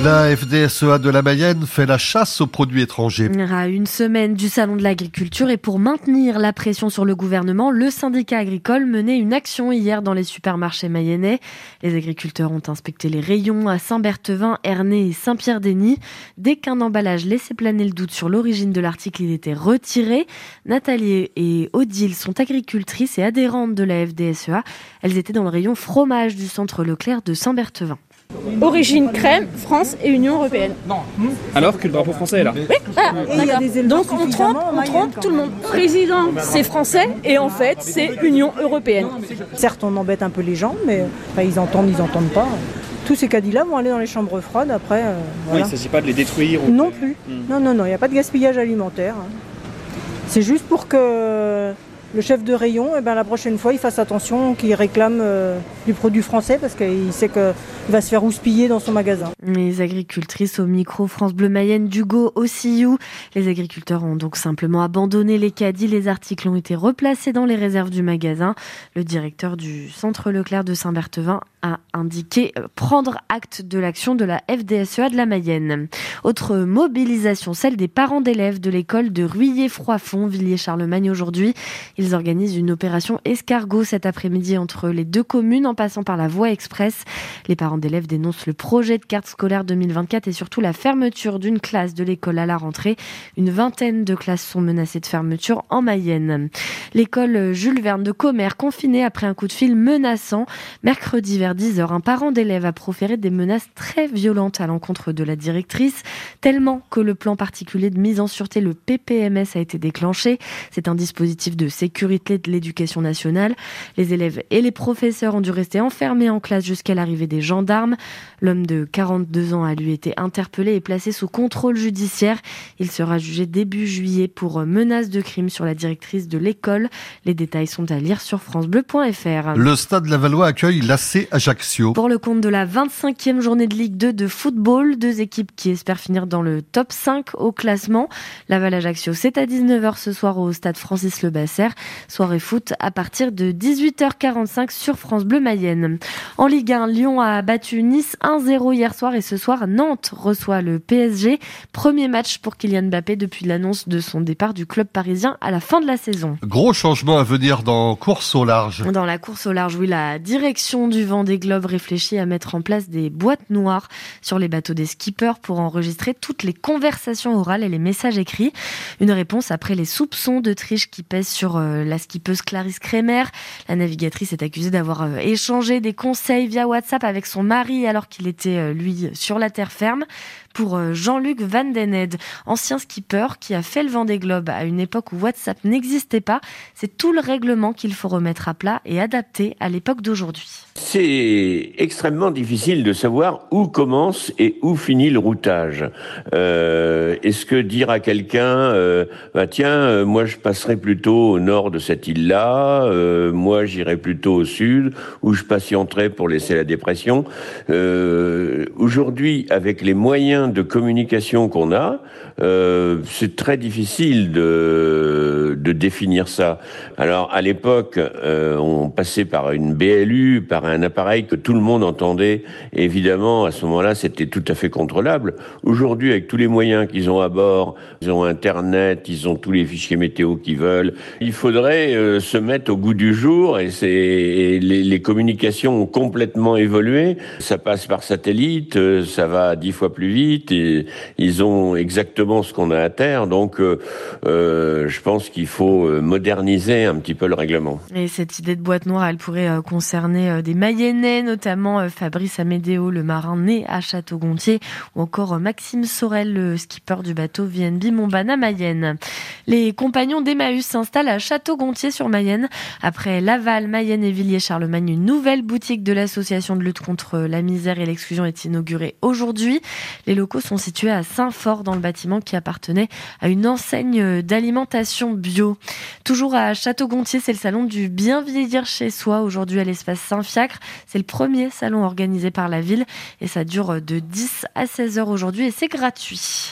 La FDSEA de la Mayenne fait la chasse aux produits étrangers. À une semaine du Salon de l'agriculture et pour maintenir la pression sur le gouvernement, le syndicat agricole menait une action hier dans les supermarchés mayennais. Les agriculteurs ont inspecté les rayons à Saint-Berthevin, Ernée et Saint-Pierre-Denis. Dès qu'un emballage laissait planer le doute sur l'origine de l'article, il était retiré. Nathalie et Odile sont agricultrices et adhérentes de la FDSEA. Elles étaient dans le rayon fromage du centre Leclerc de Saint-Berthevin. Origine crème, France et Union européenne. Alors que le drapeau français est là. Oui, voilà. Donc on trompe, on trompe tout le monde. Président, c'est français et en fait c'est Union européenne. Certes, on embête un peu les gens, mais enfin, ils entendent, ils entendent pas. Tous ces caddies-là vont aller dans les chambres froides après. euh, Oui, il ne s'agit pas de les détruire. ou- Non plus. Non, non, non, il n'y a pas de gaspillage alimentaire. hein. C'est juste pour que le chef de rayon, eh ben, la prochaine fois, il fasse attention, qu'il réclame euh, du produit français parce qu'il sait qu'il va se faire houspiller dans son magasin. Les agricultrices au micro France Bleu Mayenne d'Hugo Ossiou. Les agriculteurs ont donc simplement abandonné les caddies. Les articles ont été replacés dans les réserves du magasin. Le directeur du centre Leclerc de Saint-Berthevin a indiqué prendre acte de l'action de la FDSEA de la Mayenne. Autre mobilisation, celle des parents d'élèves de l'école de Ruillé-Froidfond, Villiers-Charlemagne aujourd'hui. Ils organisent une opération escargot cet après-midi entre les deux communes en passant par la voie express. Les parents d'élèves dénoncent le projet de carte scolaire 2024 et surtout la fermeture d'une classe de l'école à la rentrée. Une vingtaine de classes sont menacées de fermeture en Mayenne. L'école Jules Verne de Commer confinée après un coup de fil menaçant. Mercredi vers 10h, un parent d'élève a proféré des menaces très violentes à l'encontre de la directrice, tellement que le plan particulier de mise en sûreté, le PPMS, a été déclenché. C'est un dispositif de sécurité de l'éducation nationale. Les élèves et les professeurs ont dû rester enfermés en classe jusqu'à l'arrivée des gendarmes. L'homme de 42 ans a lui été interpellé et placé sous contrôle judiciaire. Il sera jugé début juillet pour menace de crime sur la directrice de l'école. Les détails sont à lire sur francebleu.fr. Le stade Lavallois accueille l'AC Ajaccio. Pour le compte de la 25e journée de Ligue 2 de football, deux équipes qui espèrent finir dans le top 5 au classement. Laval Ajaccio, c'est à 19h ce soir au stade Francis Lebasser. Soirée foot à partir de 18h45 sur France Bleu Mayenne. En Ligue 1, Lyon a battu Nice 1-0 hier soir et ce soir, Nantes reçoit le PSG. Premier match pour Kylian Mbappé depuis l'annonce de son départ du club parisien à la fin de la saison. Gros changement à venir dans course au large. Dans la course au large, oui, la direction du vent des globes réfléchit à mettre en place des boîtes noires sur les bateaux des skippers pour enregistrer toutes les conversations orales et les messages écrits. Une réponse après les soupçons de triche qui pèsent sur euh, la skippeuse Clarisse Kremer. La navigatrice est accusée d'avoir euh, échangé des conseils via WhatsApp avec son mari alors qu'il était, euh, lui, sur la terre ferme. Pour euh, Jean-Luc Van Den Ed, ancien skipper qui a fait le vent des globes à une époque où WhatsApp n'existait pas, c'est tout le règlement qu'il faut remettre à plat et adapter à l'époque d'aujourd'hui. C'est extrêmement difficile de savoir où commence et où finit le routage. Euh, Est-ce que dire à quelqu'un, euh, bah tiens, euh, moi je passerai plutôt au nord de cette île-là, euh, moi j'irai plutôt au sud, où je patienterai pour laisser la dépression. Euh, Aujourd'hui, avec les moyens de communication qu'on a, euh, c'est très difficile de, de définir ça. Alors à l'époque, euh, on passait par une BLU, par un appareil que tout le monde entendait. Évidemment, à ce moment-là, c'était tout à fait contrôlable. Aujourd'hui, avec tous les moyens qu'ils ont à bord, ils ont Internet, ils ont tous les fichiers météo qu'ils veulent. Il faudrait euh, se mettre au goût du jour. Et, c'est et les, les communications ont complètement évolué. Ça passe par satellite, euh, ça va dix fois plus vite. Et ils ont exactement ce qu'on a à terre. Donc, euh, euh, je pense qu'il faut euh, moderniser un petit peu le règlement. Et cette idée de boîte noire, elle pourrait euh, concerner euh, des Mayennais, notamment Fabrice Amédéo, le marin né à Château-Gontier, ou encore Maxime Sorel, le skipper du bateau VNB Montbana Mayenne. Les compagnons d'Emmaüs s'installent à Château-Gontier sur Mayenne. Après Laval, Mayenne et Villiers-Charlemagne, une nouvelle boutique de l'association de lutte contre la misère et l'exclusion est inaugurée aujourd'hui. Les locaux sont situés à Saint-Fort dans le bâtiment qui appartenait à une enseigne d'alimentation Toujours à Château-Gontier, c'est le salon du bien vieillir chez soi aujourd'hui à l'espace Saint-Fiacre. C'est le premier salon organisé par la ville et ça dure de 10 à 16 heures aujourd'hui et c'est gratuit.